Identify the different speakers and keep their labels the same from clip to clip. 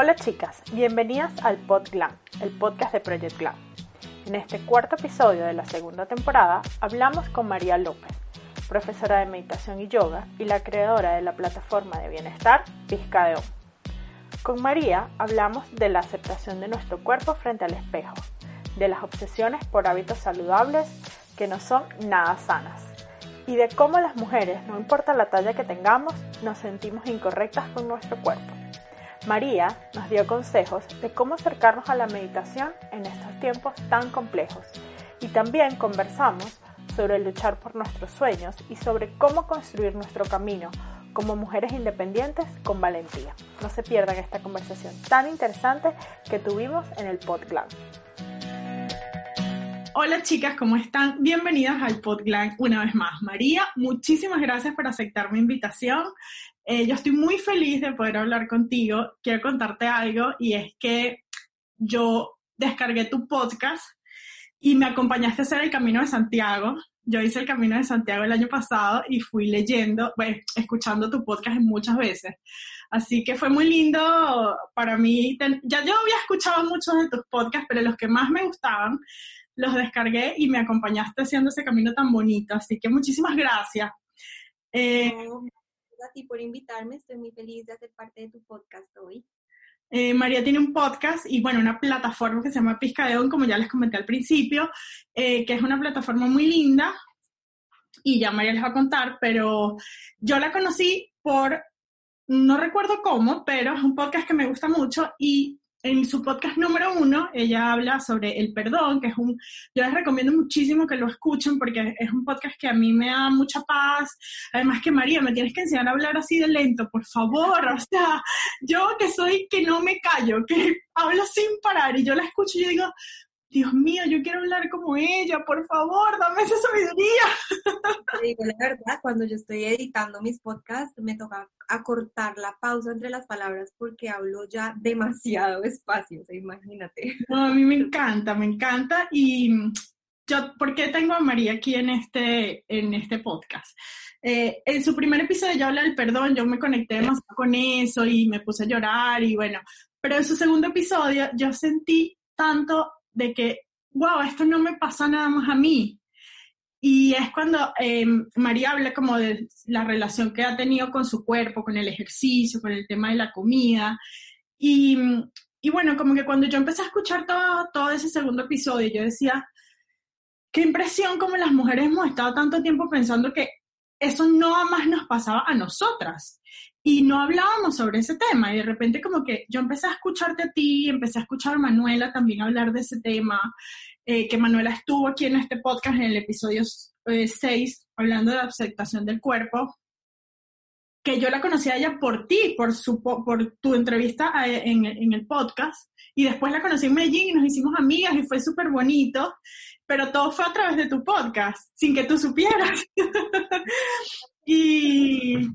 Speaker 1: Hola chicas, bienvenidas al Pod Glam, el podcast de Project Glam. En este cuarto episodio de la segunda temporada hablamos con María López, profesora de meditación y yoga y la creadora de la plataforma de bienestar Pizca de Con María hablamos de la aceptación de nuestro cuerpo frente al espejo, de las obsesiones por hábitos saludables que no son nada sanas y de cómo las mujeres, no importa la talla que tengamos, nos sentimos incorrectas con nuestro cuerpo. María nos dio consejos de cómo acercarnos a la meditación en estos tiempos tan complejos y también conversamos sobre luchar por nuestros sueños y sobre cómo construir nuestro camino como mujeres independientes con valentía. No se pierdan esta conversación tan interesante que tuvimos en el PodGlam. Hola chicas, ¿cómo están? Bienvenidas al PodGlam una vez más. María, muchísimas gracias por aceptar mi invitación. Eh, yo estoy muy feliz de poder hablar contigo. Quiero contarte algo y es que yo descargué tu podcast y me acompañaste a hacer el Camino de Santiago. Yo hice el Camino de Santiago el año pasado y fui leyendo, bueno, escuchando tu podcast muchas veces. Así que fue muy lindo para mí. Ya yo había escuchado muchos de tus podcasts, pero los que más me gustaban los descargué y me acompañaste haciendo ese camino tan bonito. Así que muchísimas gracias.
Speaker 2: Eh, a ti por invitarme. Estoy muy feliz de hacer parte de tu podcast hoy.
Speaker 1: Eh, María tiene un podcast y bueno, una plataforma que se llama Piscadeón, como ya les comenté al principio, eh, que es una plataforma muy linda y ya María les va a contar, pero yo la conocí por, no recuerdo cómo, pero es un podcast que me gusta mucho y en su podcast número uno, ella habla sobre el perdón, que es un, yo les recomiendo muchísimo que lo escuchen porque es un podcast que a mí me da mucha paz. Además que María, me tienes que enseñar a hablar así de lento, por favor. O sea, yo que soy que no me callo, que hablo sin parar y yo la escucho y yo digo, Dios mío, yo quiero hablar como ella, por favor, dame esa sabiduría.
Speaker 2: digo la verdad, cuando yo estoy editando mis podcasts, me toca acortar la pausa entre las palabras porque hablo ya demasiado espacio, imagínate.
Speaker 1: No, a mí me encanta, me encanta. Y yo, ¿por qué tengo a María aquí en este, en este podcast? Eh, en su primer episodio ya habla del perdón, yo me conecté demasiado con eso y me puse a llorar y bueno, pero en su segundo episodio yo sentí tanto de que, wow, esto no me pasa nada más a mí. Y es cuando em, María habla como de la relación que ha tenido con su cuerpo, con el ejercicio, con el tema de la comida. Y, y bueno, como que cuando yo empecé a escuchar todo, todo ese segundo episodio, yo decía, qué impresión como las mujeres hemos estado tanto tiempo pensando que eso no más nos pasaba a nosotras y no hablábamos sobre ese tema. Y de repente como que yo empecé a escucharte a ti, empecé a escuchar a Manuela también hablar de ese tema, eh, que Manuela estuvo aquí en este podcast en el episodio 6, eh, hablando de la aceptación del cuerpo, que yo la conocí a ella por ti, por, su, por tu entrevista en, en el podcast, y después la conocí en Medellín y nos hicimos amigas y fue súper bonito, pero todo fue a través de tu podcast, sin que tú supieras. Y,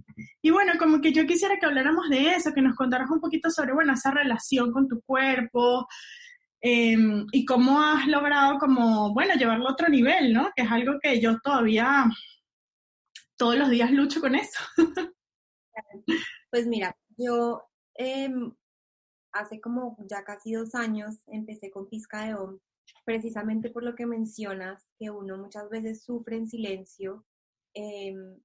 Speaker 1: y, bueno, como que yo quisiera que habláramos de eso, que nos contaras un poquito sobre, bueno, esa relación con tu cuerpo em, y cómo has logrado como, bueno, llevarlo a otro nivel, ¿no? Que es algo que yo todavía todos los días lucho con eso.
Speaker 2: Pues mira, yo em, hace como ya casi dos años empecé con Pizca de Om, precisamente por lo que mencionas, que uno muchas veces sufre en silencio. Em,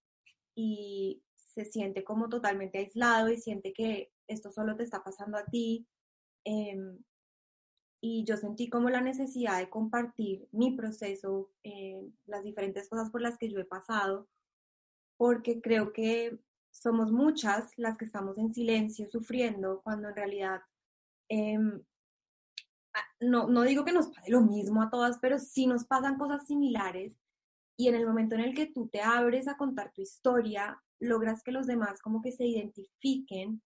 Speaker 2: y se siente como totalmente aislado y siente que esto solo te está pasando a ti. Em, y yo sentí como la necesidad de compartir mi proceso, eh, las diferentes cosas por las que yo he pasado, porque creo que somos muchas las que estamos en silencio sufriendo cuando en realidad em, no, no digo que nos pase lo mismo a todas, pero sí nos pasan cosas similares y en el momento en el que tú te abres a contar tu historia, logras que los demás como que se identifiquen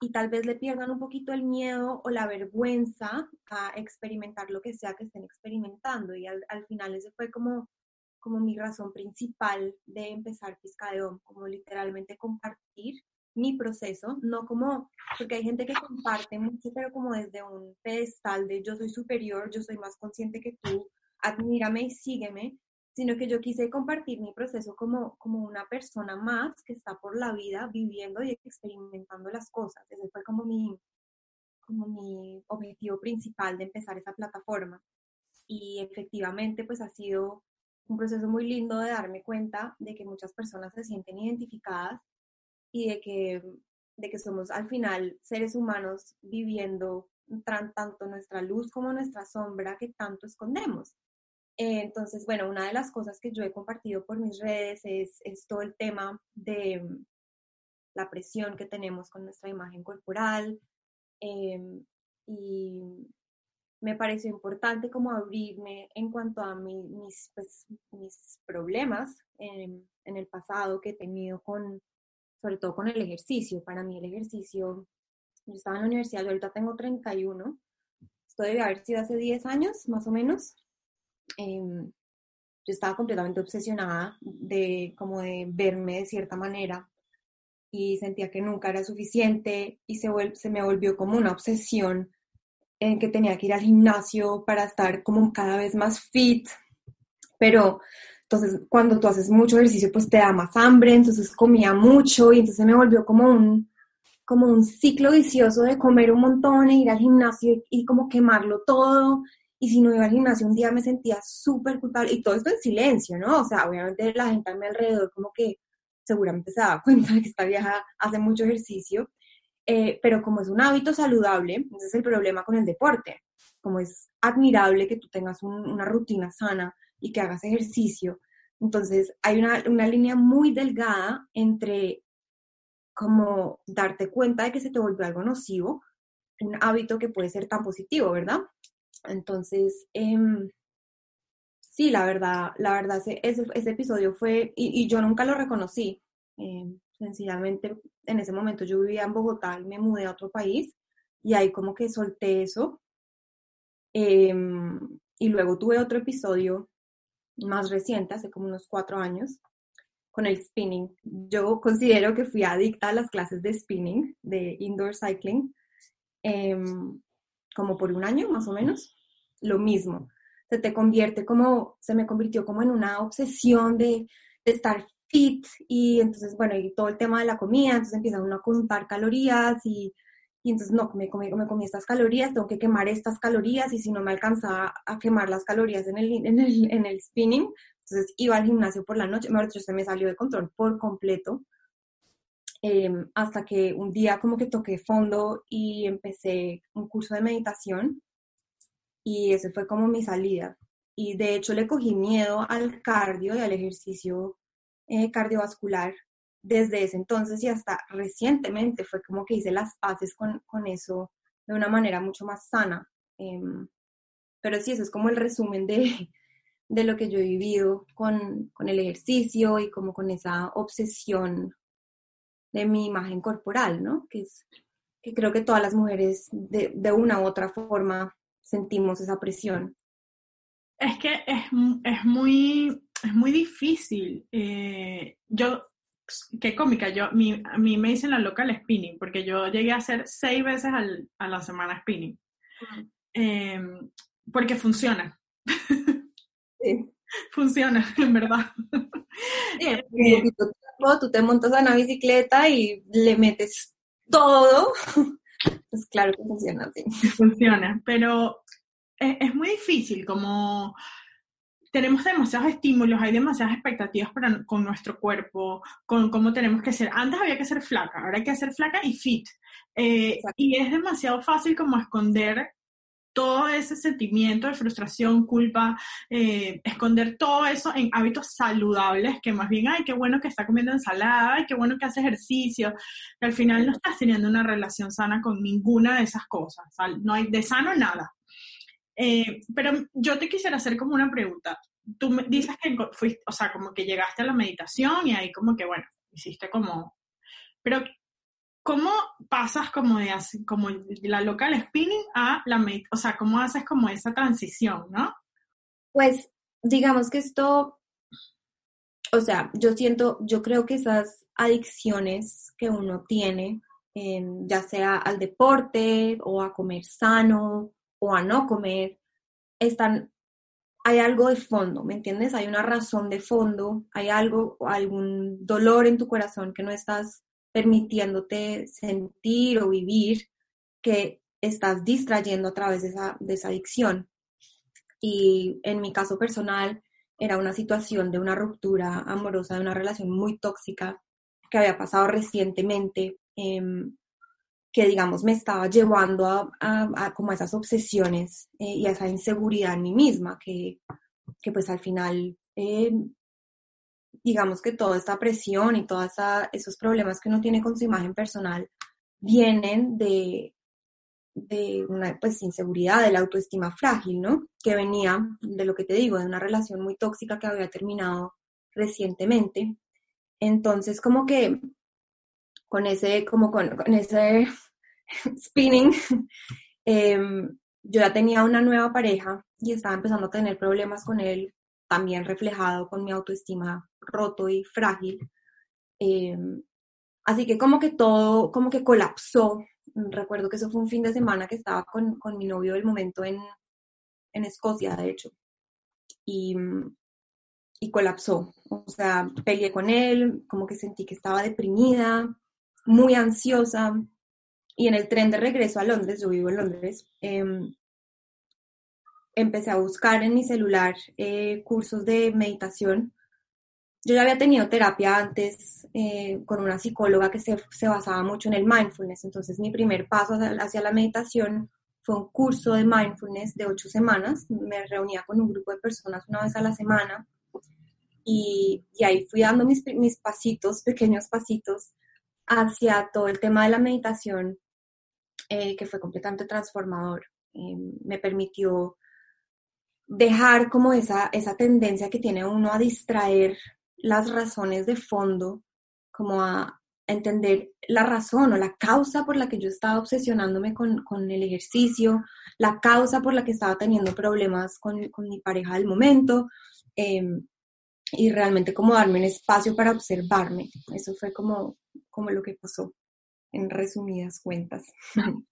Speaker 2: y tal vez le pierdan un poquito el miedo o la vergüenza a experimentar lo que sea que estén experimentando. Y al, final ese fue como, como mi razón principal de empezar Piscadeón, como literalmente compartir mi proceso, no como, porque hay gente que comparte mucho, pero como desde un pedestal de yo soy superior, yo soy más consciente que tú, admírame y sígueme, sino que yo quise compartir mi proceso como, como una persona más que está por la vida viviendo y experimentando las cosas. Ese fue como mi, como mi objetivo principal de empezar esa plataforma. Y efectivamente, pues ha sido un proceso muy lindo de darme cuenta de que muchas personas se sienten identificadas y de que, de que somos al final seres humanos viviendo tanto nuestra luz como nuestra sombra que tanto escondemos. Eh, entonces, bueno, una de las cosas que yo he compartido por mis redes es, es todo el tema de mm, la presión que tenemos con nuestra imagen corporal. Em, y me pareció importante como abrirme en cuanto a mis, pues, mis problemas en, el pasado que he tenido con, sobre todo con el ejercicio. Para mí el ejercicio, yo estaba en la universidad, yo ahorita tengo 31, esto debe haber sido hace 10 años más o menos. Em, yo estaba completamente obsesionada de como de verme de cierta manera y sentía que nunca era suficiente y se, se me volvió como una obsesión en que tenía que ir al gimnasio para estar como cada vez más fit, pero entonces cuando tú haces mucho ejercicio pues te da más hambre, entonces comía mucho y entonces me volvió como un, como un ciclo vicioso de comer un montón e ir al gimnasio y, como quemarlo todo. Y si no iba al gimnasio un día me sentía súper culpable y todo esto en silencio, ¿no? O sea, obviamente la gente a mi alrededor como que seguramente se daba cuenta de que esta vieja hace mucho ejercicio eh, pero como es un hábito saludable, ese es el problema con el deporte. Como es admirable que tú tengas una rutina sana y que hagas ejercicio, entonces hay una, una línea muy delgada entre como darte cuenta de que se te volvió algo nocivo, un hábito que puede ser tan positivo, ¿verdad? Entonces, em, sí, la verdad, la verdad, ese, ese, episodio fue, y, y, yo nunca lo reconocí, eh, sencillamente en ese momento yo vivía en Bogotá y me mudé a otro país y ahí como que solté eso. Em, y luego tuve otro episodio más reciente, hace como unos cuatro años, con el spinning. Yo considero que fui adicta a las clases de spinning, de indoor cycling, em, como por un año más o menos. Lo mismo, se te convierte como, se me convirtió como en una obsesión de, de estar fit y entonces, bueno, y todo el tema de la comida, entonces empieza uno a contar calorías y, y entonces no, me comí, me comí estas calorías, tengo que quemar estas calorías y si no me alcanzaba a quemar las calorías en el, en el, en el spinning, entonces iba al gimnasio por la noche, mejor dicho, se me salió de control por completo. Em, hasta que un día como que toqué fondo y empecé un curso de meditación y ese fue como mi salida. Y de hecho le cogí miedo al cardio y al ejercicio eh, cardiovascular desde ese entonces y hasta recientemente fue como que hice las paces con, con eso de una manera mucho más sana. Em, pero sí, eso es como el resumen de, de lo que yo he vivido con, con, el ejercicio y como con esa obsesión de mi imagen corporal, ¿no? Que, es, que creo que todas las mujeres de, de una u otra forma sentimos esa presión.
Speaker 1: Es que es, es muy es muy difícil. Eh, yo, qué cómica, yo, a mí me dicen la loca al spinning, porque yo llegué a hacer seis veces a la semana spinning. Em, porque funciona. Sí. funciona, en verdad.
Speaker 2: Sí, tú, te montas a una bicicleta y le metes todo. Pues claro que funciona así.
Speaker 1: Funciona, pero es, es muy difícil como tenemos demasiados estímulos, hay demasiadas expectativas para, con nuestro cuerpo, con cómo tenemos que ser. Antes había que ser flaca, ahora hay que ser flaca y fit. Eh, y es demasiado fácil como esconder todo ese sentimiento de frustración, culpa, eh, esconder todo eso en hábitos saludables, que más bien, ay, qué bueno que está comiendo ensalada, ay, qué bueno que hace ejercicio, que al final no estás teniendo una relación sana con ninguna de esas cosas, no hay de sano nada. Eh, pero yo te quisiera hacer como una pregunta. Tú me dices que fuiste, o sea, como que llegaste a la meditación y ahí como que, bueno, hiciste como... Pero, ¿cómo pasas como de como la local spinning a la meditación? O sea, ¿cómo haces como esa transición, no?
Speaker 2: Pues, digamos que esto, o sea, yo siento, yo creo que esas adicciones que uno tiene, ya sea al deporte o a comer sano o a no comer, están, hay algo de fondo, ¿me entiendes? Hay una razón de fondo, hay algo, algún dolor en tu corazón que no estás permitiéndote sentir o vivir, que estás distrayendo a través de esa, adicción. Y en mi caso personal, era una situación de una ruptura amorosa, de una relación muy tóxica que había pasado recientemente, em, que digamos me estaba llevando a, a, como a esas obsesiones eh, y a esa inseguridad en mí misma, que, que pues al final, em, digamos que toda esta presión y todos esos problemas que uno tiene con su imagen personal vienen de, de una pues, inseguridad, de la autoestima frágil, ¿no? Que venía de lo que te digo, de una relación muy tóxica que había terminado recientemente. Entonces, como que con ese, como con, ese spinning, em, yo ya tenía una nueva pareja y estaba empezando a tener problemas con él, también reflejado con mi autoestima roto y frágil. Em, así que como que todo, como que colapsó recuerdo que eso fue un fin de semana que estaba con, con mi novio del momento en, en Escocia, de hecho, y, y colapsó. O sea, peleé con él, como que sentí que estaba deprimida, muy ansiosa, y en el tren de regreso a Londres, yo vivo en Londres, em, empecé a buscar en mi celular eh, cursos de meditación. Yo ya había tenido terapia antes eh, con una psicóloga que se, se, basaba mucho en el mindfulness, entonces mi primer paso hacia la meditación fue un curso de mindfulness de ocho semanas, me reunía con un grupo de personas una vez a la semana y, y ahí fui dando mis, mis pasitos, pequeños pasitos, hacia todo el tema de la meditación, eh, que fue completamente transformador. Eh, me permitió dejar como esa, esa tendencia que tiene uno a distraer las razones de fondo, como a entender la razón o la causa por la que yo estaba obsesionándome con, el ejercicio, la causa por la que estaba teniendo problemas con, mi pareja del momento, em, y realmente como darme un espacio para observarme. Eso fue como, como lo que pasó, en resumidas cuentas.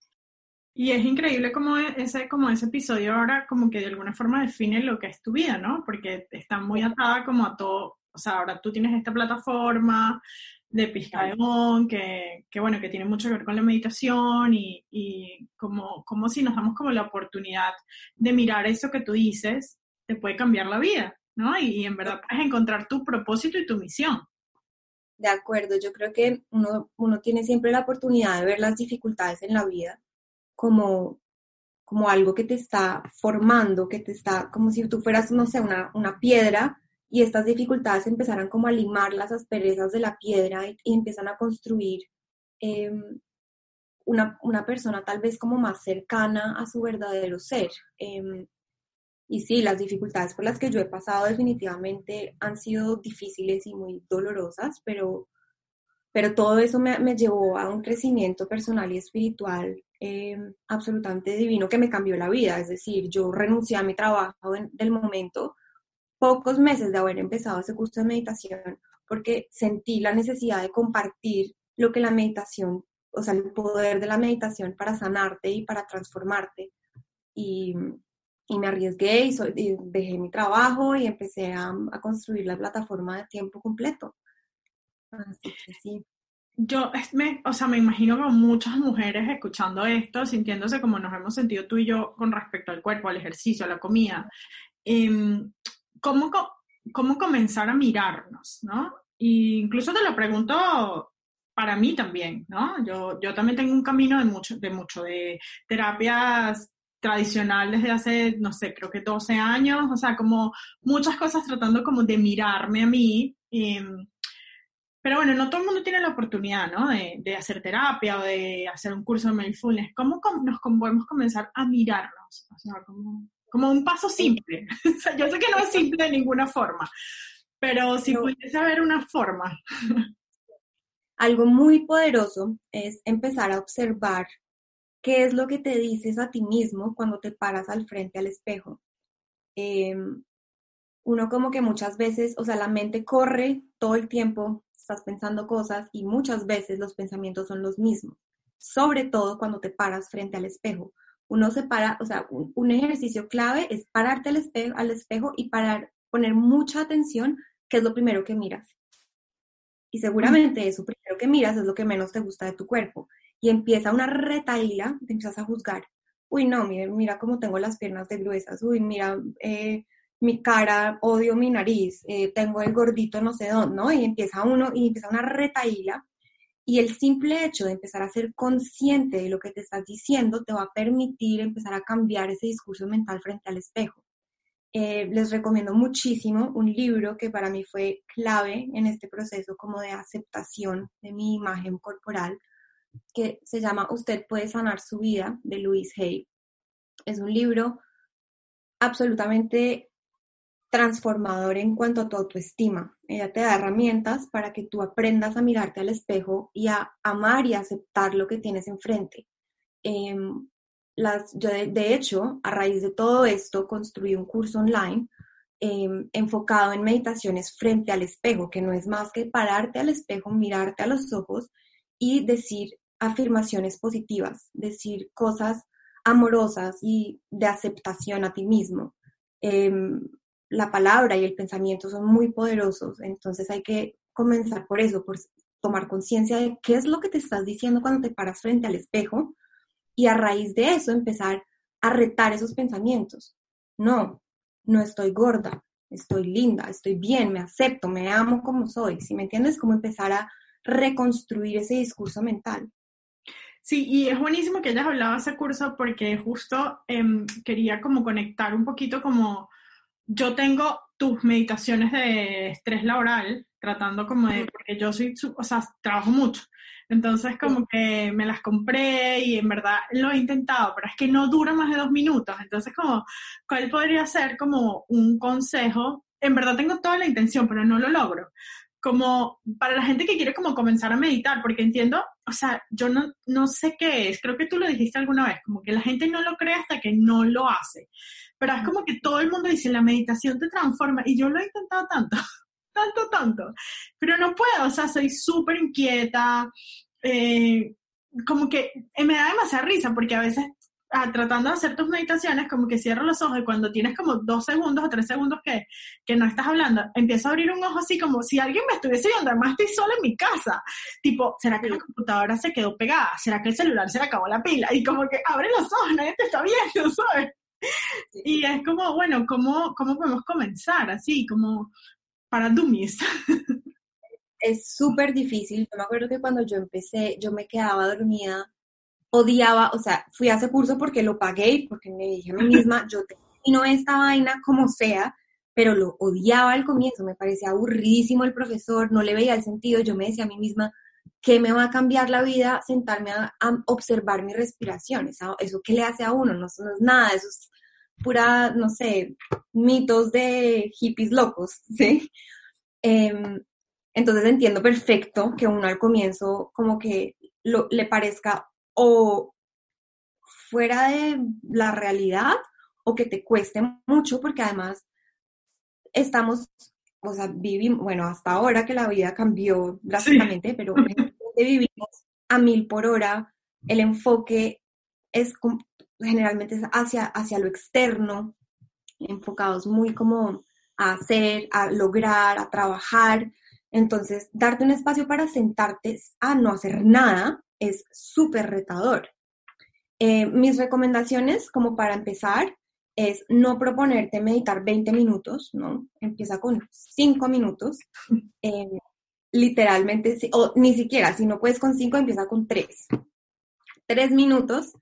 Speaker 1: Y es increíble como ese, como ese episodio ahora como que de alguna forma define lo que es tu vida, ¿no? Porque está muy atada como a todo, o sea, ahora tú tienes esta plataforma de Piscaemón, que, que, bueno, que tiene mucho que ver con la meditación y, y como, como si nos damos como la oportunidad de mirar eso que tú dices, te puede cambiar la vida, ¿no? Y, en verdad puedes encontrar tu propósito y tu misión.
Speaker 2: De acuerdo, yo creo que uno, uno tiene siempre la oportunidad de ver las dificultades en la vida como, como algo que te está formando, que te está, como si tú fueras, no sé, una, una piedra y estas dificultades empezaran como a limar las asperezas de la piedra y, empiezan a construir em, una, una, persona tal vez como más cercana a su verdadero ser. Em, y sí, las dificultades por las que yo he pasado definitivamente han sido difíciles y muy dolorosas, pero, pero todo eso me, me llevó a un crecimiento personal y espiritual em, absolutamente divino que me cambió la vida. Es decir, yo renuncié a mi trabajo en, del momento pocos meses de haber empezado ese curso de meditación porque sentí la necesidad de compartir lo que la meditación, o sea, el poder de la meditación para sanarte y para transformarte. Y, y me arriesgué y, dejé mi trabajo y empecé a, a, construir la plataforma de tiempo completo. Así que sí.
Speaker 1: Yo, me, o sea, me imagino como muchas mujeres escuchando esto, sintiéndose como nos hemos sentido tú y yo con respecto al cuerpo, al ejercicio, a la comida. Eh, cómo, cómo comenzar a mirarnos, ¿no? E incluso te lo pregunto para mí también, ¿no? Yo, yo también tengo un camino de mucho, de mucho, de terapias tradicionales desde hace, no sé, creo que 12 años, o sea, como muchas cosas tratando como de mirarme a mí. Em, pero bueno, no todo el mundo tiene la oportunidad, ¿no? De, de hacer terapia o de hacer un curso de mindfulness. ¿Cómo nos podemos comenzar a mirarnos? O sea, como como un paso simple. yo sé que no es simple de ninguna forma, pero si pudiese haber una forma.
Speaker 2: Algo muy poderoso es empezar a observar qué es lo que te dices a ti mismo cuando te paras al frente al espejo. Em, uno como que muchas veces, o sea, la mente corre todo el tiempo, estás pensando cosas y muchas veces los pensamientos son los mismos, sobre todo cuando te paras frente al espejo uno se para, o sea, un, ejercicio clave es pararte al espejo, al espejo y parar, poner mucha atención, que es lo primero que miras. Y seguramente eso primero que miras es lo que menos te gusta de tu cuerpo. Y empieza una retaíla, te empiezas a juzgar. Uy, no, mira, mira cómo tengo las piernas de gruesas. Uy, mira, eh, mi cara, odio mi nariz, eh, tengo el gordito no sé dónde, ¿no? Y empieza uno, y empieza una retaíla. Y el simple hecho de empezar a ser consciente de lo que te estás diciendo te va a permitir empezar a cambiar ese discurso mental frente al espejo. Eh, les recomiendo muchísimo un libro que para mí fue clave en este proceso como de aceptación de mi imagen corporal, que se llama Usted puede sanar su vida, de Louise Hay. Es un libro absolutamente transformador en cuanto a tu autoestima. Ella te da herramientas para que tú aprendas a mirarte al espejo y a amar y aceptar lo que tienes enfrente. Em, las, yo de, hecho, a raíz de todo esto, construí un curso online em, enfocado en meditaciones frente al espejo, que no es más que pararte al espejo, mirarte a los ojos y decir afirmaciones positivas, decir cosas amorosas y de aceptación a ti mismo. Em, la palabra y el pensamiento son muy poderosos, entonces hay que comenzar por eso, por tomar conciencia de qué es lo que te estás diciendo cuando te paras frente al espejo y a raíz de eso empezar a retar esos pensamientos. No, no estoy gorda, estoy linda, estoy bien, me acepto, me amo como soy. Si me entiendes, cómo empezar a reconstruir ese discurso mental.
Speaker 1: Sí, y es buenísimo que hayas hablado de ese curso porque justo em, quería como conectar un poquito como yo tengo tus meditaciones de estrés laboral, tratando como de, porque yo soy, o sea, trabajo mucho. Entonces como que me las compré y en verdad lo he intentado, pero es que no dura más de dos minutos. Entonces como, ¿cuál podría ser como un consejo? En verdad tengo toda la intención, pero no lo logro como para la gente que quiere como comenzar a meditar, porque entiendo, o sea, yo no, no sé qué es, creo que tú lo dijiste alguna vez, como que la gente no lo cree hasta que no lo hace, pero es como que todo el mundo dice, la meditación te transforma, y yo lo he intentado tanto, tanto, tanto, pero no puedo, o sea, soy súper inquieta, eh, como que me da demasiada risa, porque a veces Ah, tratando de hacer tus meditaciones, como que cierro los ojos y cuando tienes como dos segundos o tres segundos que, que no estás hablando, empiezo a abrir un ojo así como si alguien me estuviese viendo, además estoy sola en mi casa. Tipo, ¿será que la computadora se quedó pegada? ¿Será que el celular se le acabó la pila? Y como que abre los ojos, nadie te está viendo, ¿sabes? Y es como, bueno, ¿cómo, cómo podemos comenzar? Así, como para dummies.
Speaker 2: Es súper difícil. Yo me acuerdo que cuando yo empecé, yo me quedaba dormida odiaba, o sea, fui a ese curso porque lo pagué y porque me dije a mí misma, yo termino esta vaina como sea, pero lo odiaba al comienzo, me parecía aburridísimo el profesor, no le veía el sentido, yo me decía a mí misma, ¿qué me va a cambiar la vida sentarme a, observar mi respiración? Eso, eso qué le hace a uno, no, es nada, eso es pura, no sé, mitos de hippies locos, ¿sí? Em, entonces entiendo perfecto que uno al comienzo como que lo, le parezca o fuera de la realidad o que te cueste mucho porque además estamos, o sea, vivimos, bueno, hasta ahora que la vida cambió drásticamente, pero vivimos a mil por hora, el enfoque es generalmente hacia, hacia lo externo, enfocados muy como a hacer, a lograr, a trabajar. Entonces, darte un espacio para sentarte a no hacer nada es súper retador. Eh, mis recomendaciones, como para empezar, es no proponerte meditar 20 minutos, ¿no? Empieza con 5 minutos. Eh, literalmente, o ni siquiera, si no puedes con 5, empieza con 3. 3 minutos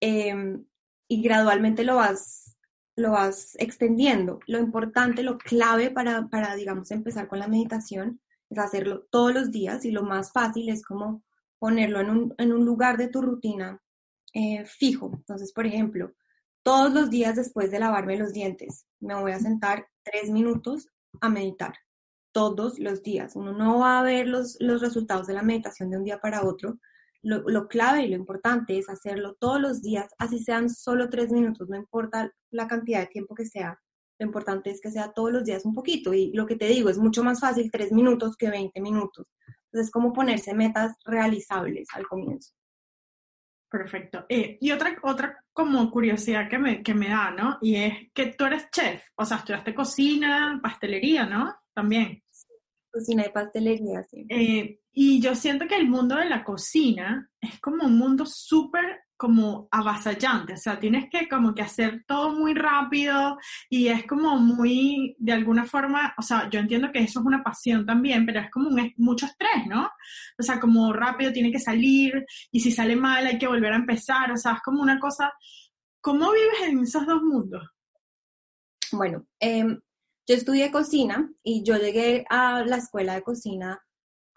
Speaker 2: em, y gradualmente lo vas, lo vas extendiendo. Lo importante, lo clave para, para, digamos, empezar con la meditación es hacerlo todos los días y lo más fácil es como ponerlo en un, en un lugar de tu rutina eh, fijo. Entonces, por ejemplo, todos los días después de lavarme los dientes, me voy a sentar tres minutos a meditar. Todos los días. Uno no va a ver los, los resultados de la meditación de un día para otro. Lo, lo, clave y lo importante es hacerlo todos los días, así sean solo tres minutos, no importa la cantidad de tiempo que sea. Lo importante es que sea todos los días un poquito. Y lo que te digo, es mucho más fácil tres minutos que 20 minutos. Entonces, como ponerse metas realizables al comienzo.
Speaker 1: Perfecto. Eh, y otra, otra como curiosidad que me, que me da, ¿no? Y es que tú eres chef, o sea, estudiaste cocina, pastelería, ¿no? También.
Speaker 2: Cocina y pastelería, sí.
Speaker 1: Eh, y yo siento que el mundo de la cocina es como un mundo súper como avasallante, o sea, tienes que como que hacer todo muy rápido y es como muy, de alguna forma, o sea, yo entiendo que eso es una pasión también, pero es como un, mucho estrés, ¿no? O sea, como rápido tiene que salir y si sale mal hay que volver a empezar, o sea, es como una cosa, ¿cómo vives en esos dos mundos?
Speaker 2: Bueno, em, yo estudié cocina y yo llegué a la escuela de cocina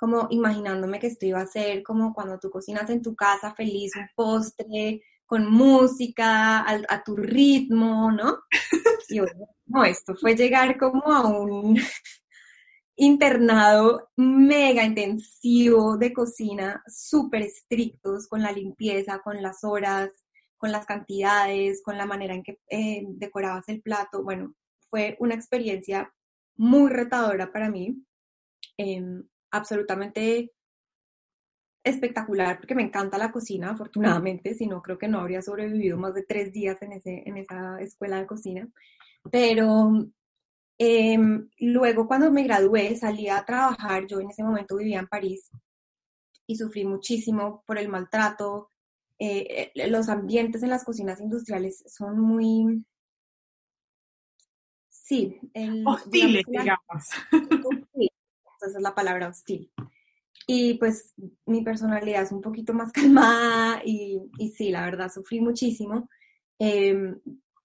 Speaker 2: como imaginándome que esto iba a ser como cuando tú cocinas en tu casa feliz, un postre, con música, a, tu ritmo, ¿no? Y no, esto fue llegar como a un internado mega intensivo de cocina, súper estrictos con la limpieza, con las horas, con las cantidades, con la manera en que eh, decorabas el plato. Bueno, fue una experiencia muy retadora para mí. Em, absolutamente espectacular porque me encanta la cocina, afortunadamente, si no creo que no habría sobrevivido más de tres días en, ese, en esa escuela de cocina. Pero em, luego cuando me gradué salí a trabajar, yo en ese momento vivía en París y sufrí muchísimo por el maltrato. Eh, eh, los ambientes en las cocinas industriales son muy... Sí.
Speaker 1: Hostiles, digamos.
Speaker 2: esa es la palabra hostil. Y pues mi personalidad es un poquito más calmada y, y sí, la verdad, sufrí muchísimo. Em,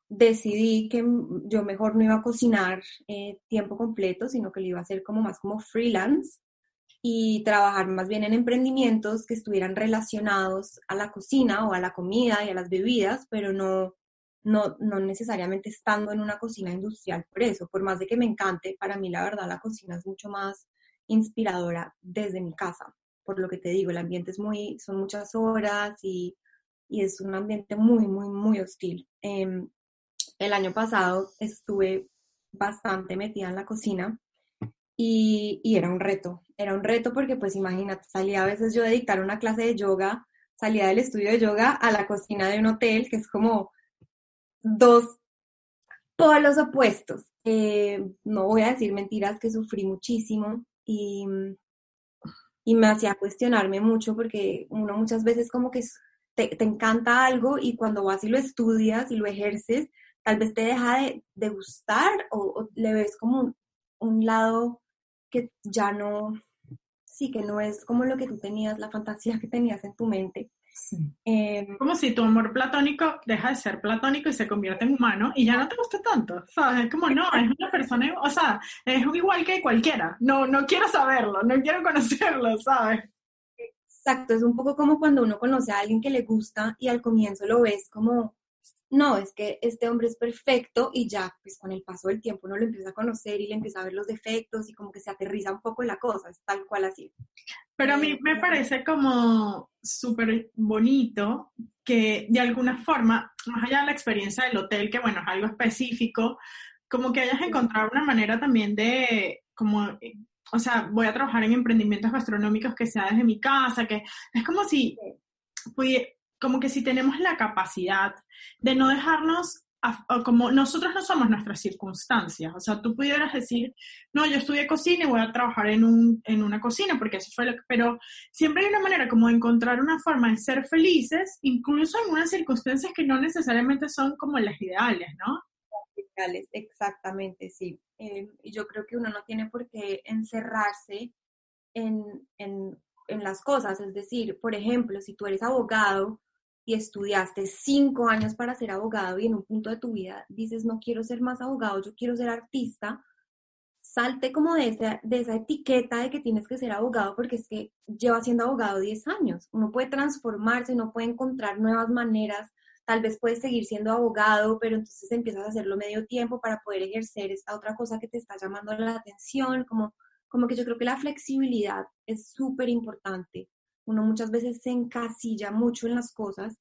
Speaker 2: decidí que yo mejor no iba a cocinar eh, tiempo completo, sino que lo iba a hacer como más como freelance y trabajar más bien en emprendimientos que estuvieran relacionados a la cocina o a la comida y a las bebidas, pero no, no, no necesariamente estando en una cocina industrial por eso, por más de que me encante, para mí la verdad la cocina es mucho más inspiradora desde mi casa. Por lo que te digo, el ambiente es muy, son muchas horas y, es un ambiente muy, muy, muy hostil. Em, el año pasado estuve bastante metida en la cocina y, era un reto. Era un reto porque, pues imagínate, salía a veces yo de dictar una clase de yoga, salía del estudio de yoga a la cocina de un hotel, que es como dos polos opuestos. Eh, no voy a decir mentiras que sufrí muchísimo y, y me hacía cuestionarme mucho porque uno muchas veces como que te, te, encanta algo y cuando vas y lo estudias y lo ejerces, tal vez te deja de, de gustar o, le ves como un, un, lado que ya no, sí, que no es como lo que tú tenías, la fantasía que tenías en tu mente.
Speaker 1: Em, como si tu amor platónico deja de ser platónico y se convierte en humano y ya no te gusta tanto, ¿sabes? Es como, no, es una persona, o sea, es igual que cualquiera. No, no quiero saberlo, no quiero conocerlo, ¿sabes?
Speaker 2: Exacto, es un poco como cuando uno conoce a alguien que le gusta y al comienzo lo ves como no, es que este hombre es perfecto y ya, pues con el paso del tiempo uno lo empieza a conocer y le empieza a ver los defectos y como que se aterriza un poco la cosa, es tal cual así.
Speaker 1: Pero a mí eh, me parece como súper bonito que de alguna forma, más allá de la experiencia del hotel, que bueno, es algo específico, como que hayas encontrado una manera también de, como, eh, o sea, voy a trabajar en emprendimientos gastronómicos que sea desde mi casa, que es como si como que si tenemos la capacidad de no dejarnos, como nosotros no somos nuestras circunstancias, o sea, tú pudieras decir, no, yo estudié cocina y voy a trabajar en, un, en una cocina, porque eso fue lo que, pero siempre hay una manera como de encontrar una forma de ser felices, incluso en unas circunstancias que no necesariamente son como las ideales, ¿no?
Speaker 2: Ideales, exactamente, sí. Eh, yo creo que uno no tiene por qué encerrarse en, en, en las cosas, es decir, por ejemplo, si tú eres abogado, y estudiaste cinco años para ser abogado y en un punto de tu vida dices, no quiero ser más abogado, yo quiero ser artista, salte como de esa, de esa etiqueta de que tienes que ser abogado porque es que lleva siendo abogado 10 años. Uno puede transformarse, uno puede encontrar nuevas maneras, tal vez puedes seguir siendo abogado, pero entonces empiezas a hacerlo medio tiempo para poder ejercer esta otra cosa que te está llamando la atención, como, como que yo creo que la flexibilidad es súper importante uno muchas veces se encasilla mucho en las cosas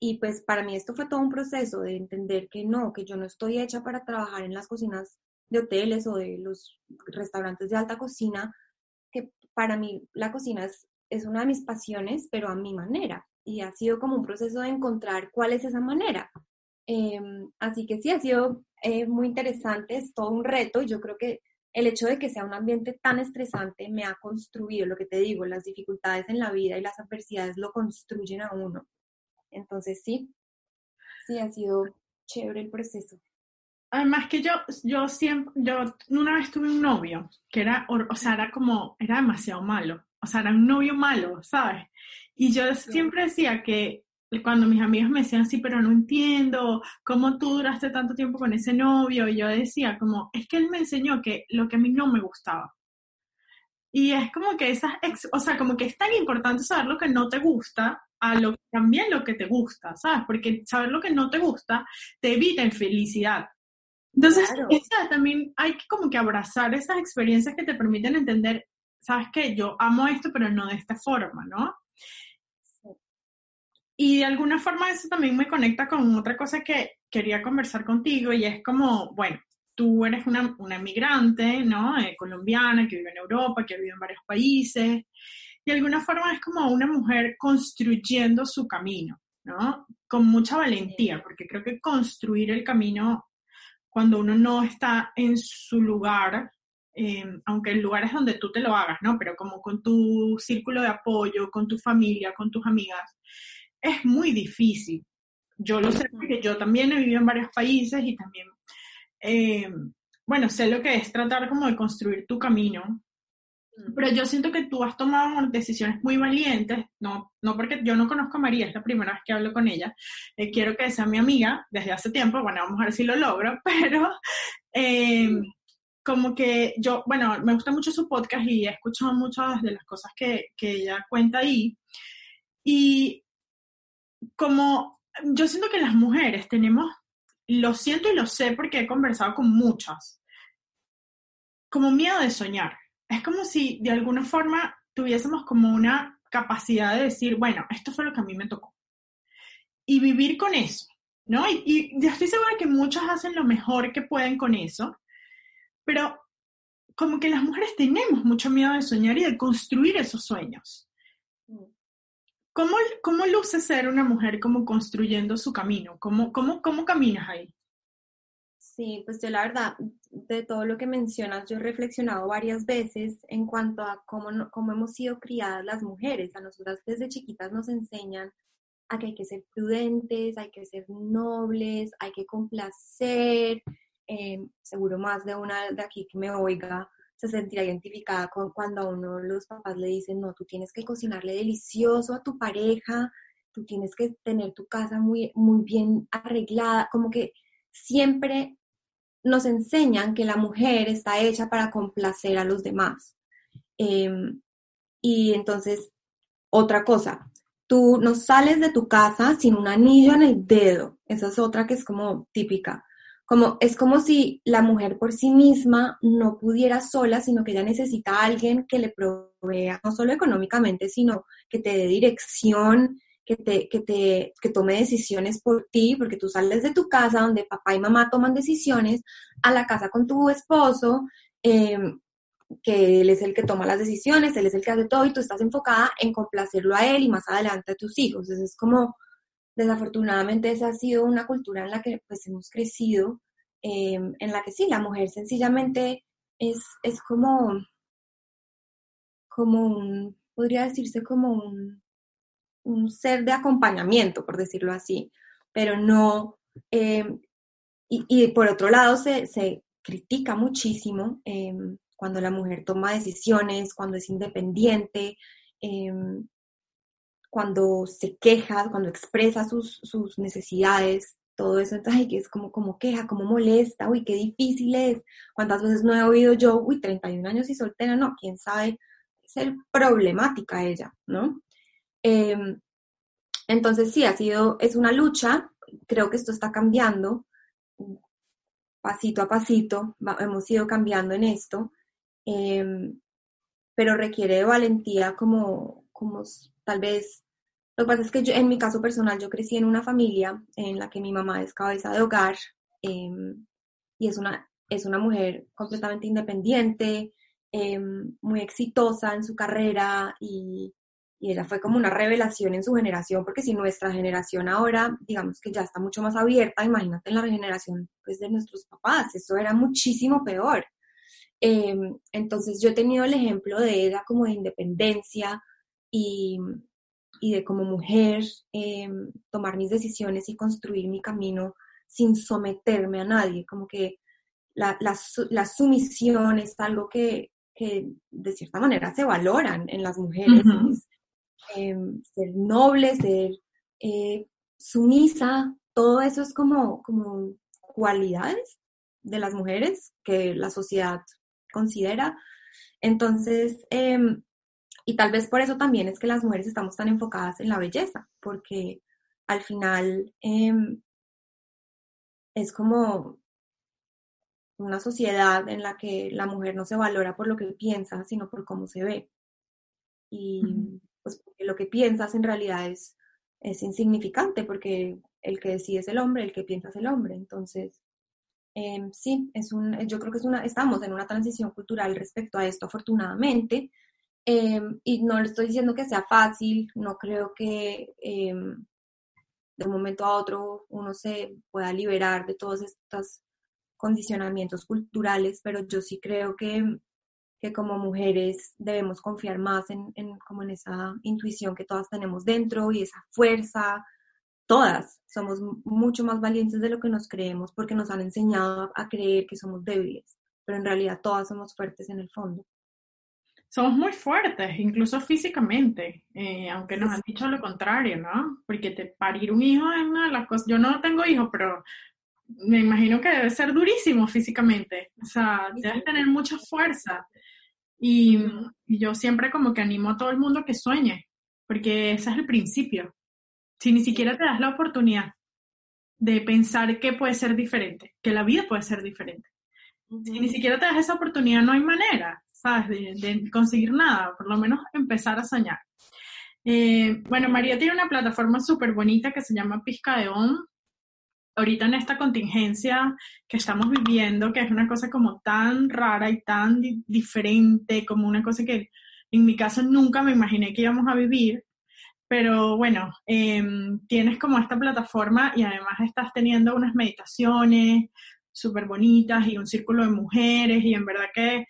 Speaker 2: y pues para mí esto fue todo un proceso de entender que no, que yo no estoy hecha para trabajar en las cocinas de hoteles o de los restaurantes de alta cocina, que para mí la cocina es, es una de mis pasiones, pero a mi manera. Y ha sido como un proceso de encontrar cuál es esa manera. Em, así que sí, ha sido eh, muy interesante, es todo un reto y yo creo que el hecho de que sea un ambiente tan estresante me ha construido, lo que te digo, las dificultades en la vida y las adversidades lo construyen a uno. Entonces sí, sí ha sido chévere el proceso.
Speaker 1: Además que yo, yo siempre, yo una vez tuve un novio que era, o sea, era como, era demasiado malo, o sea, era un novio malo, ¿sabes? Y yo siempre decía que cuando mis amigos me decían, sí, pero no entiendo cómo tú duraste tanto tiempo con ese novio, y yo decía como, es que él me enseñó que lo que a mí no me gustaba. Y es como que esas, o sea, como que es tan importante saber lo que no te gusta a lo también lo que te gusta, ¿sabes? Porque saber lo que no te gusta te evita infelicidad. Entonces, también hay que como que abrazar esas experiencias que te permiten entender, ¿sabes qué? Yo amo esto, pero no de esta forma, ¿no? Y de alguna forma eso también me conecta con otra cosa que quería conversar contigo y es como, bueno, tú eres una, una migrante, ¿no? Eh, colombiana que vive en Europa, que vive en varios países. Y de alguna forma es como una mujer construyendo su camino, ¿no? Con mucha valentía, porque creo que construir el camino cuando uno no está en su lugar, eh, aunque el lugar es donde tú te lo hagas, ¿no? Pero como con tu círculo de apoyo, con tu familia, con tus amigas, es muy difícil. Yo lo sé porque yo también he vivido en varios países y también, eh, bueno, sé lo que es tratar como de construir tu camino. Pero yo siento que tú has tomado decisiones muy valientes, no, no porque yo no conozco a María, es la primera vez que hablo con ella, eh, quiero que sea mi amiga desde hace tiempo, bueno, vamos a ver si lo logro, pero eh, como que yo, bueno, me gusta mucho su podcast y he escuchado muchas de las cosas que, que ella cuenta ahí. Y como yo siento que las mujeres tenemos, lo siento y lo sé porque he conversado con muchas, como miedo de soñar. Es como si de alguna forma tuviésemos como una capacidad de decir, bueno, esto fue lo que a mí me tocó. Y vivir con eso, ¿no? Y, y yo estoy segura que muchas hacen lo mejor que pueden con eso, pero como que las mujeres tenemos mucho miedo de soñar y de construir esos sueños. ¿Cómo, ¿Cómo luce ser una mujer como construyendo su camino? ¿Cómo, cómo, cómo caminas ahí?
Speaker 2: Sí, pues yo la verdad, de todo lo que mencionas, yo he reflexionado varias veces en cuanto a cómo, cómo hemos sido criadas las mujeres. A nosotras desde chiquitas nos enseñan a que hay que ser prudentes, hay que ser nobles, hay que complacer. Eh, seguro más de una de aquí que me oiga se sentirá identificada con cuando a uno los papás le dicen, no, tú tienes que cocinarle delicioso a tu pareja, tú tienes que tener tu casa muy, muy bien arreglada, como que siempre nos enseñan que la mujer está hecha para complacer a los demás. Em, y entonces, otra cosa, tú no sales de tu casa sin un anillo en el dedo, esa es otra que es como típica como, es como si la mujer por sí misma no pudiera sola, sino que ella necesita a alguien que le provea, no solo económicamente, sino que te dé dirección, que, te, que, te, que tome decisiones por ti, porque tú sales de tu casa donde papá y mamá toman decisiones, a la casa con tu esposo, em, que él es el que toma las decisiones, él es el que hace todo y tú estás enfocada en complacerlo a él y más adelante a tus hijos. Entonces es como desafortunadamente esa ha sido una cultura en la que pues hemos crecido, em, en la que sí, la mujer sencillamente es, es como, como un, podría decirse como un, un ser de acompañamiento, por decirlo así, pero no, em, y, y, por otro lado se, se critica muchísimo em, cuando la mujer toma decisiones, cuando es independiente, cuando se queja, cuando expresa sus, sus necesidades, todo eso, entonces, que es como, como queja, como molesta, uy, qué difícil es. ¿Cuántas veces no he oído yo, uy, 31 años y soltera? No, quién sabe, ser problemática ella, ¿no? Em, entonces, sí, ha sido, es una lucha, creo que esto está cambiando, pasito a pasito, hemos ido cambiando en esto, em, pero requiere valentía como, como tal vez lo que pasa es que yo, en mi caso personal, yo crecí en una familia en la que mi mamá es cabeza de hogar em, y es una, es una mujer completamente independiente, em, muy exitosa en su carrera y, y, ella fue como una revelación en su generación, porque si nuestra generación ahora, digamos que ya está mucho más abierta, imagínate en la generación pues, de nuestros papás, eso era muchísimo peor. Em, entonces yo he tenido el ejemplo de ella como de independencia y, y de como mujer em, tomar mis decisiones y construir mi camino sin someterme a nadie, como que la, la, sumisión es algo que, que, de cierta manera se valoran en las mujeres, em, ser noble, ser eh, sumisa, todo eso es como, como cualidades de las mujeres que la sociedad considera. Entonces, em, y tal vez por eso también es que las mujeres estamos tan enfocadas en la belleza, porque al final em, es como una sociedad en la que la mujer no se valora por lo que piensa, sino por cómo se ve. Y pues lo que piensas en realidad es, es insignificante porque el que decide es el hombre, el que piensa es el hombre. Entonces, em, sí, es un, yo creo que es una, estamos en una transición cultural respecto a esto, afortunadamente. Em, y no le estoy diciendo que sea fácil, no creo que em, de un momento a otro uno se pueda liberar de todos estos condicionamientos culturales, pero yo sí creo que, que como mujeres debemos confiar más en, en, como en esa intuición que todas tenemos dentro y esa fuerza. Todas somos mucho más valientes de lo que nos creemos porque nos han enseñado a creer que somos débiles, pero en realidad todas somos fuertes en el fondo
Speaker 1: somos muy fuertes, incluso físicamente, eh, aunque nos han dicho lo contrario, ¿no? Porque te, parir un hijo es una de las cosas, yo no tengo hijos, pero me imagino que debe ser durísimo físicamente, o sea, debes tener mucha fuerza. Y, y, yo siempre como que animo a todo el mundo que sueñe, porque ese es el principio. Si ni siquiera te das la oportunidad de pensar que puede ser diferente, que la vida puede ser diferente. Si ni siquiera te das esa oportunidad, no hay manera. De, conseguir nada, por lo menos empezar a soñar. Eh, bueno, María tiene una plataforma súper bonita que se llama Pizca de On. Ahorita en esta contingencia que estamos viviendo, que es una cosa como tan rara y tan diferente, como una cosa que en mi caso nunca me imaginé que íbamos a vivir, pero bueno, em, tienes como esta plataforma y además estás teniendo unas meditaciones súper bonitas y un círculo de mujeres y en verdad que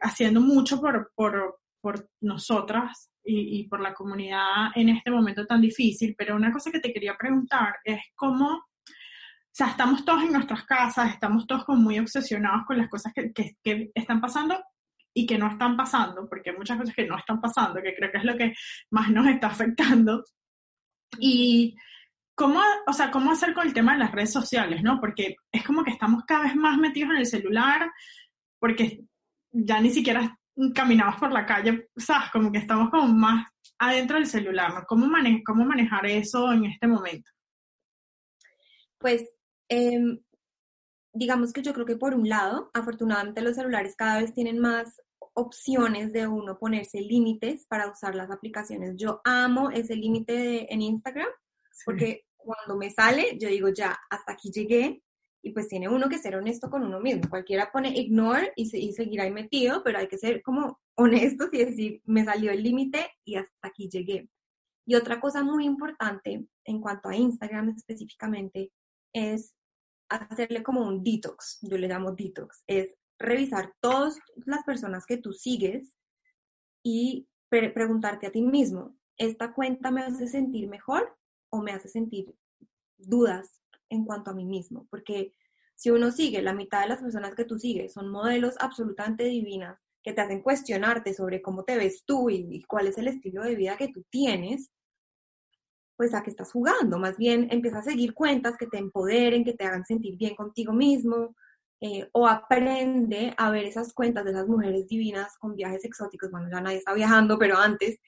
Speaker 1: haciendo mucho por, por, por nosotras y, y, por la comunidad en este momento tan difícil, pero una cosa que te quería preguntar es cómo, o sea, estamos todos en nuestras casas, estamos todos como muy obsesionados con las cosas que, que, que están pasando y que no están pasando, porque hay muchas cosas que no están pasando, que creo que es lo que más nos está afectando. Y cómo, o sea, cómo hacer con el tema de las redes sociales, ¿no? Porque es como que estamos cada vez más metidos en el celular, porque ya ni siquiera caminamos por la calle, ¿sabes? Como que estamos como más adentro del celular, ¿no? ¿Cómo, cómo manejar eso en este momento?
Speaker 2: Pues, em, digamos que yo creo que por un lado, afortunadamente los celulares cada vez tienen más opciones de uno ponerse límites para usar las aplicaciones. Yo amo ese límite en Instagram porque cuando me sale, yo digo ya, hasta aquí llegué, y pues tiene uno que ser honesto con uno mismo. Cualquiera pone ignore y, y seguir ahí metido, pero hay que ser como honestos y decir, me salió el límite y hasta aquí llegué. Y otra cosa muy importante en cuanto a Instagram específicamente es hacerle como un detox, yo le llamo detox, es revisar todas las personas que tú sigues y preguntarte a ti mismo, ¿esta cuenta me hace sentir mejor o me hace sentir dudas en cuanto a mí mismo, porque si uno sigue, la mitad de las personas que tú sigues son modelos absolutamente divinas que te hacen cuestionarte sobre cómo te ves tú y, cuál es el estilo de vida que tú tienes, pues a qué estás jugando. Más bien empieza a seguir cuentas que te empoderen, que te hagan sentir bien contigo mismo, eh, o aprende a ver esas cuentas de esas mujeres divinas con viajes exóticos, bueno, ya nadie está viajando, pero antes,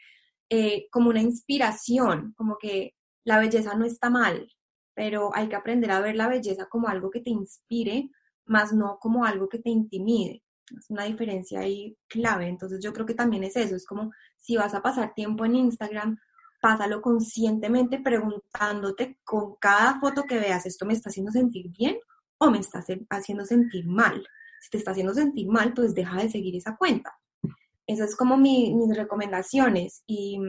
Speaker 2: eh, como una inspiración, como que la belleza no está mal, pero hay que aprender a ver la belleza como algo que te inspire, más no como algo que te intimide. Es una diferencia ahí clave. Entonces yo creo que también es eso, es como si vas a pasar tiempo en Instagram, pásalo conscientemente preguntándote con cada foto que veas, ¿esto me está haciendo sentir bien o me está haciendo sentir mal? Si te está haciendo sentir mal, pues deja de seguir esa cuenta. Esas es como mis recomendaciones y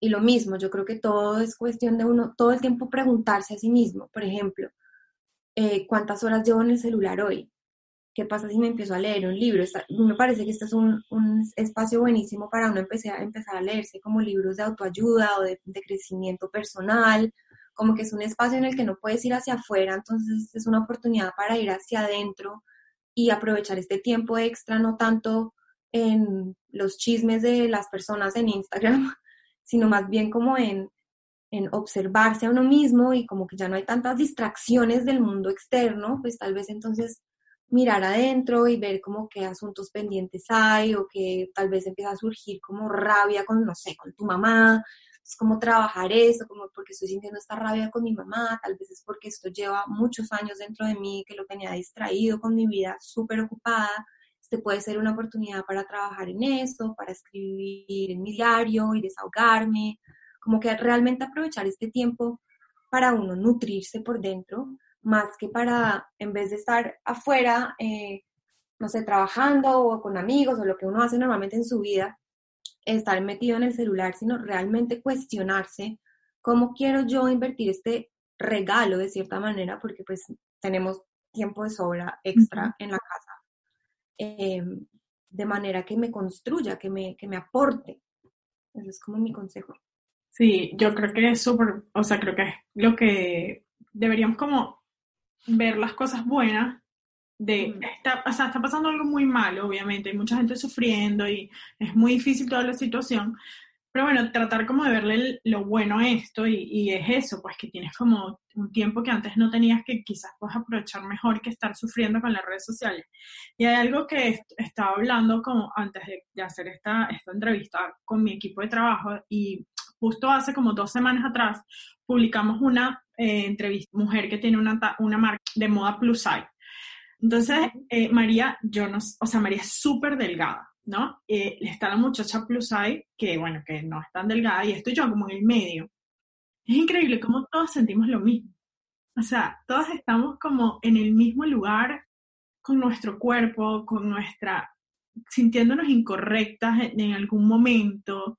Speaker 2: y lo mismo, yo creo que todo es cuestión de uno, todo el tiempo preguntarse a sí mismo, por ejemplo, eh, ¿cuántas horas llevo en el celular hoy? ¿qué pasa si me empiezo a leer un libro? me parece que este es un, espacio buenísimo para uno empezar, a empezar a leerse como libros de autoayuda o de, de, crecimiento personal, como que es un espacio en el que no puedes ir hacia afuera, entonces es una oportunidad para ir hacia adentro y aprovechar este tiempo extra, no tanto en los chismes de las personas en Instagram, sino más bien como en, en observarse a uno mismo y como que ya no hay tantas distracciones del mundo externo, pues tal vez entonces mirar adentro y ver como qué asuntos pendientes hay o que tal vez empieza a surgir como rabia con, no sé, con tu mamá, es como trabajar eso, como porque estoy sintiendo esta rabia con mi mamá, tal vez es porque esto lleva muchos años dentro de mí, que lo tenía distraído con mi vida súper ocupada, este puede ser una oportunidad para trabajar en esto, para escribir en mi diario y desahogarme, como que realmente aprovechar este tiempo para uno nutrirse por dentro, más que para, en vez de estar afuera, eh, no sé, trabajando o con amigos o lo que uno hace normalmente en su vida, estar metido en el celular, sino realmente cuestionarse cómo quiero yo invertir este regalo de cierta manera, porque pues tenemos tiempo de sobra extra en la casa, em, de manera que me construya, que me, que me aporte. Eso es como mi consejo.
Speaker 1: Sí, yo creo que es súper, o sea, creo que es lo que deberíamos como ver las cosas buenas de, está, o sea, está pasando algo muy malo, obviamente, hay mucha gente sufriendo y es muy difícil toda la situación, pero bueno, tratar como de verle lo bueno a esto y, y, es eso, pues que tienes como un tiempo que antes no tenías que quizás puedes aprovechar mejor que estar sufriendo con las redes sociales. Y hay algo que estaba hablando como antes de, hacer esta, esta entrevista con mi equipo de trabajo y justo hace como dos semanas atrás publicamos una eh, entrevista, mujer que tiene una, una marca de moda plus size. Entonces, eh, María, yo no, o sea, María es súper delgada, ¿no? Eh, está la muchacha plus size, que bueno, que no es tan delgada, y estoy yo como en el medio. Es increíble cómo todos sentimos lo mismo. O sea, todos estamos como en el mismo lugar con nuestro cuerpo, con nuestra, sintiéndonos incorrectas en algún momento.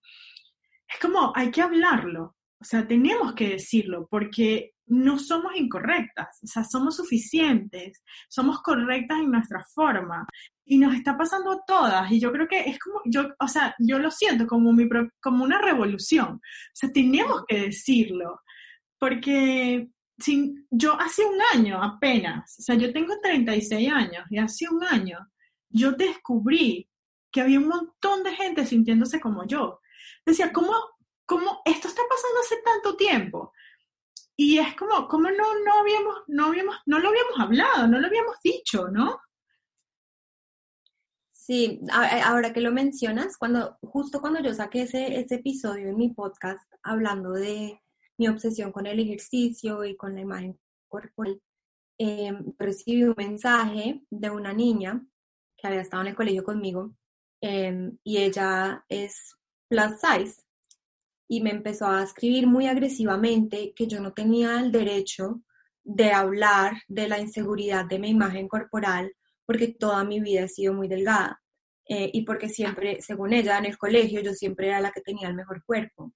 Speaker 1: Es como, hay que hablarlo. O sea, tenemos que decirlo porque no somos incorrectas, o sea, somos suficientes, somos correctas en nuestra forma y nos está pasando a todas y yo creo que es como, yo, o sea, yo lo siento como, mi, como una revolución, o sea, tenemos que decirlo porque sin, yo hace un año apenas, o sea, yo tengo 36 años y hace un año yo descubrí que había un montón de gente sintiéndose como yo. Decía, ¿cómo, cómo esto está pasando hace tanto tiempo? Y es como, ¿cómo no, no, habíamos, no, habíamos, no lo habíamos hablado, no lo habíamos dicho, ¿no?
Speaker 2: Sí, ahora que lo mencionas, cuando, justo cuando yo saqué ese, ese episodio en mi podcast hablando de mi obsesión con el ejercicio y con la imagen corporal, em, recibí un mensaje de una niña que había estado en el colegio conmigo em, y ella es plus size y me empezó a escribir muy agresivamente que yo no tenía el derecho de hablar de la inseguridad de mi imagen corporal porque toda mi vida he sido muy delgada eh, y porque siempre, según ella, en el colegio yo siempre era la que tenía el mejor cuerpo.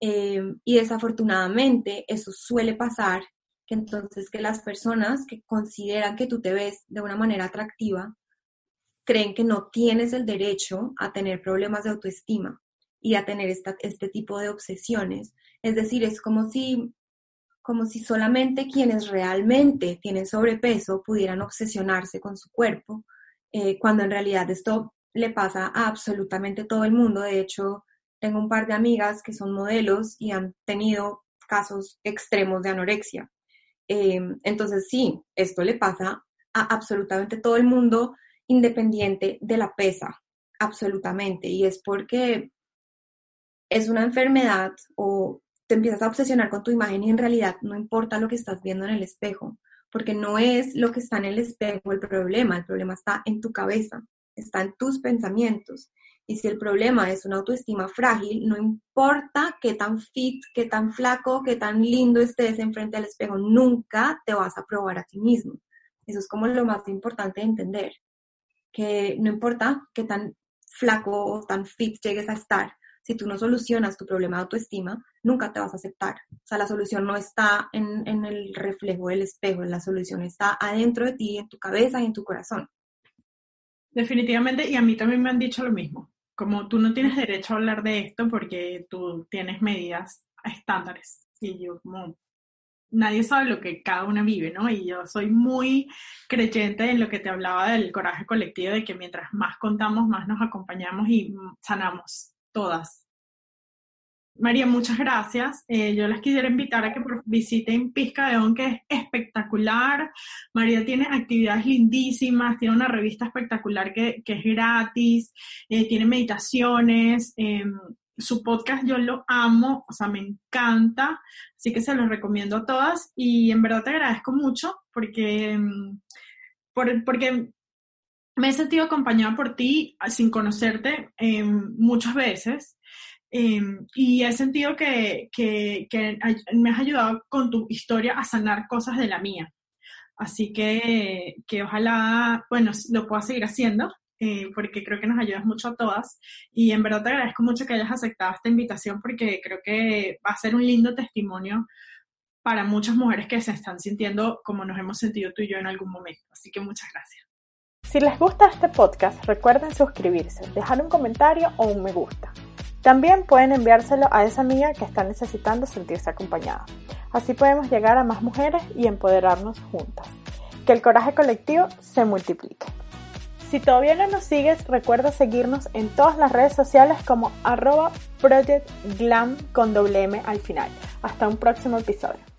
Speaker 2: Eh, y desafortunadamente eso suele pasar, que entonces que las personas que consideran que tú te ves de una manera atractiva creen que no tienes el derecho a tener problemas de autoestima y a tener este tipo de obsesiones. Es decir, es como si, como si solamente quienes realmente tienen sobrepeso pudieran obsesionarse con su cuerpo, eh, cuando en realidad esto le pasa a absolutamente todo el mundo. De hecho, tengo un par de amigas que son modelos y han tenido casos extremos de anorexia. Eh, entonces, sí, esto le pasa a absolutamente todo el mundo, independiente de la pesa, absolutamente. Y es porque es una enfermedad o te empiezas a obsesionar con tu imagen y en realidad no importa lo que estás viendo en el espejo, porque no es lo que está en el espejo el problema, el problema está en tu cabeza, está en tus pensamientos. Y si el problema es una autoestima frágil, no importa qué tan fit, qué tan flaco, qué tan lindo estés enfrente al espejo, nunca te vas a probar a ti mismo. Eso es como lo más importante de entender, que no importa qué tan flaco o tan fit llegues a estar, si tú no solucionas tu problema de autoestima, nunca te vas a aceptar. O sea, la solución no está en, el reflejo del espejo, la solución está adentro de ti, en tu cabeza y en tu corazón.
Speaker 1: definitivamente, y a mí también me han dicho lo mismo. Como tú no tienes derecho a hablar de esto porque tú tienes medidas estándares. Y yo como, nadie sabe lo que cada una vive, ¿no? Y yo soy muy creyente en lo que te hablaba del coraje colectivo, de que mientras más contamos, más nos acompañamos y sanamos todas. María, muchas gracias. Eh, yo les quisiera invitar a que visiten Pizca de On, que es espectacular. María tiene actividades lindísimas, tiene una revista espectacular que, que es gratis, eh, tiene meditaciones. Em, su podcast yo lo amo, o sea, me encanta, así que se los recomiendo a todas y en verdad te agradezco mucho porque, em, por, porque me he sentido acompañada por ti sin conocerte em, muchas veces Em, y he sentido que, que, que, me has ayudado con tu historia a sanar cosas de la mía. Así que, que ojalá, bueno, lo pueda seguir haciendo, eh, porque creo que nos ayudas mucho a todas. Y en verdad te agradezco mucho que hayas aceptado esta invitación, porque creo que va a ser un lindo testimonio para muchas mujeres que se están sintiendo como nos hemos sentido tú y yo en algún momento. Así que muchas gracias.
Speaker 3: Si les gusta este podcast, recuerden suscribirse, dejar un comentario o un me gusta. También pueden enviárselo a esa amiga que está necesitando sentirse acompañada. Así podemos llegar a más mujeres y empoderarnos juntas. Que el coraje colectivo se multiplique. Si todavía no nos sigues, recuerda seguirnos en todas las redes sociales como arroba Project Glam con doble M al final. Hasta un próximo episodio.